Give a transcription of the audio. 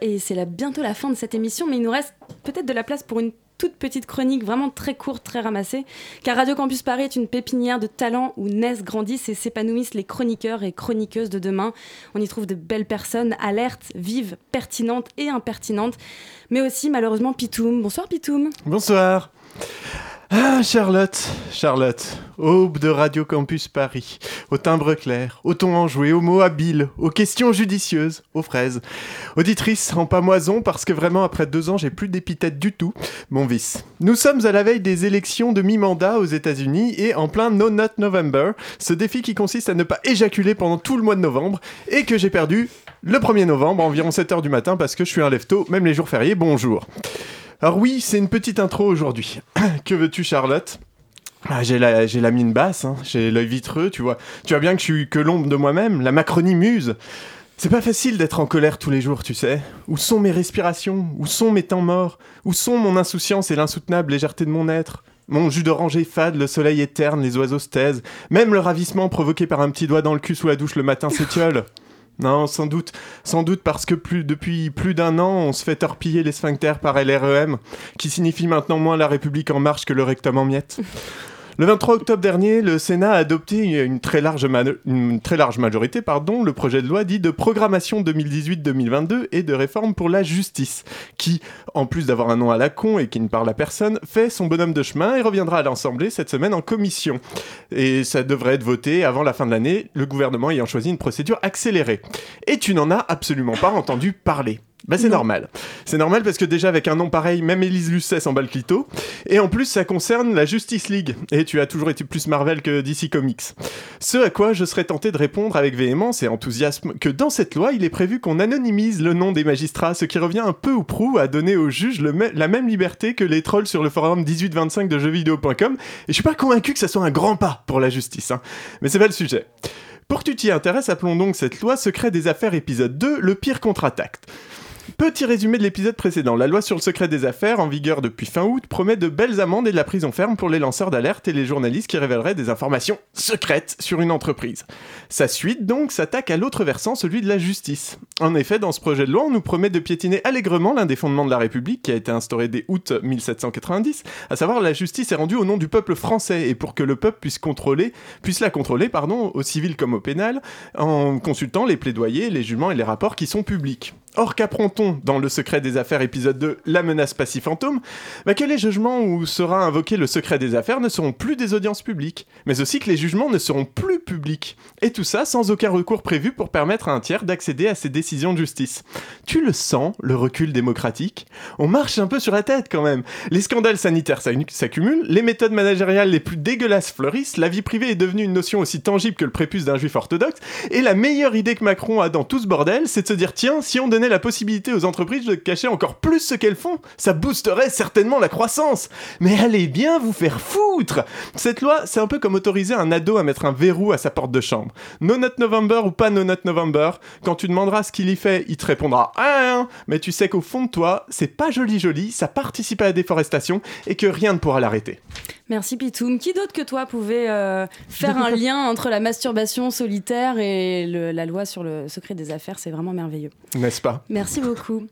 Et c'est bientôt la fin de cette émission, mais il nous reste peut-être de la place pour une toute petite chronique vraiment très courte, très ramassée, car Radio Campus Paris est une pépinière de talents où naissent, grandissent et s'épanouissent les chroniqueurs et chroniqueuses de demain. On y trouve de belles personnes, alertes, vives, pertinentes et impertinentes, mais aussi malheureusement Pitoum. Bonsoir Pitoum. Bonsoir. Ah, Charlotte, Charlotte, aube de Radio Campus Paris, au timbre clair, au ton enjoué, aux mots habiles, aux questions judicieuses, aux fraises. Auditrice en pamoison, parce que vraiment après deux ans, j'ai plus d'épithète du tout, mon vice. Nous sommes à la veille des élections de mi-mandat aux États-Unis et en plein No Not November, ce défi qui consiste à ne pas éjaculer pendant tout le mois de novembre et que j'ai perdu le 1er novembre, environ 7h du matin, parce que je suis un lefto, même les jours fériés, bonjour. Alors oui, c'est une petite intro aujourd'hui. que veux-tu Charlotte? Ah, j'ai la, mine basse, hein. j'ai l'œil vitreux, tu vois. Tu vois bien que je suis que l'ombre de moi-même, la Macronie muse. C'est pas facile d'être en colère tous les jours, tu sais. Où sont mes respirations? Où sont mes temps morts? Où sont mon insouciance et l'insoutenable légèreté de mon être? Mon jus d'oranger fade, le soleil est terne, les oiseaux se taisent. Même le ravissement provoqué par un petit doigt dans le cul sous la douche le matin s'étiole. Non, sans doute, sans doute parce que depuis plus d'un an, on se fait torpiller les sphincters par LREM, qui signifie maintenant moins la République en marche que le rectum en miettes. Le 23 octobre dernier, le Sénat a adopté une très large, majorité pardon, le projet de loi dit de programmation 2018-2022 et de réforme pour la justice, qui, en plus d'avoir un nom à la con et qui ne parle à personne, fait son bonhomme de chemin et reviendra à l'Assemblée cette semaine en commission. Et ça devrait être voté avant la fin de l'année, le gouvernement ayant choisi une procédure accélérée. Et tu n'en as absolument pas entendu parler. Bah c'est normal. C'est normal parce que déjà avec un nom pareil, même Elise Lucet s'en bat le clito. Et en plus ça concerne la Justice League. Et tu as toujours été plus Marvel que DC Comics. Ce à quoi je serais tenté de répondre avec véhémence et enthousiasme que dans cette loi il est prévu qu'on anonymise le nom des magistrats, ce qui revient un peu ou prou à donner aux juges la même liberté que les trolls sur le forum 1825 de jeuxvideo.com. Et je suis pas convaincu que ça soit un grand pas pour la justice. Hein. Mais c'est pas le sujet. Pour que tu t'y intéresses, appelons donc cette loi Secret des affaires épisode 2, le pire contre-attaque. Petit résumé de l'épisode précédent. La loi sur le secret des affaires, en vigueur depuis fin août, promet de belles amendes et de la prison ferme pour les lanceurs d'alerte et les journalistes qui révéleraient des informations secrètes sur une entreprise. Sa suite, donc, s'attaque à l'autre versant, celui de la justice. En effet, dans ce projet de loi, on nous promet de piétiner allègrement l'un des fondements de la République qui a été instauré dès août 1790, à savoir la justice est rendue au nom du peuple français et pour que le peuple puisse puisse la contrôler, pardon, au civil comme au pénal, en consultant les plaidoyers, les jugements et les rapports qui sont publics. Or, qu'apprend-on dans Le secret des affaires épisode 2, La menace passif-fantôme bah Que les jugements où sera invoqué le secret des affaires ne seront plus des audiences publiques, mais aussi que les jugements ne seront plus publics? Et tout ça sans aucun recours prévu pour permettre à un tiers d'accéder à ces décisions de justice. Tu le sens, le recul démocratique? On marche un peu sur la tête quand même. Les scandales sanitaires s'accumulent, les méthodes managériales les plus dégueulasses fleurissent, la vie privée est devenue une notion aussi tangible que le prépuce d'un juif orthodoxe, et la meilleure idée que Macron a dans tout ce bordel, c'est de se dire tiens, si on donnait la possibilité aux entreprises de cacher encore plus ce qu'elles font, ça boosterait certainement la croissance. Mais allez bien vous faire foutre Cette loi, c'est un peu comme autoriser un ado à mettre un verrou à sa porte de chambre. No Not November ou pas No Not November, quand tu demanderas ce qu'il y fait, il te répondra ah, mais tu sais qu'au fond de toi, c'est pas joli joli, ça participe à la déforestation et que rien ne pourra l'arrêter. Merci Pitoum. Qui d'autre que toi pouvait euh, faire un lien entre la masturbation solitaire et la loi sur le secret des affaires? C'est vraiment merveilleux. N'est-ce pas? Merci beaucoup.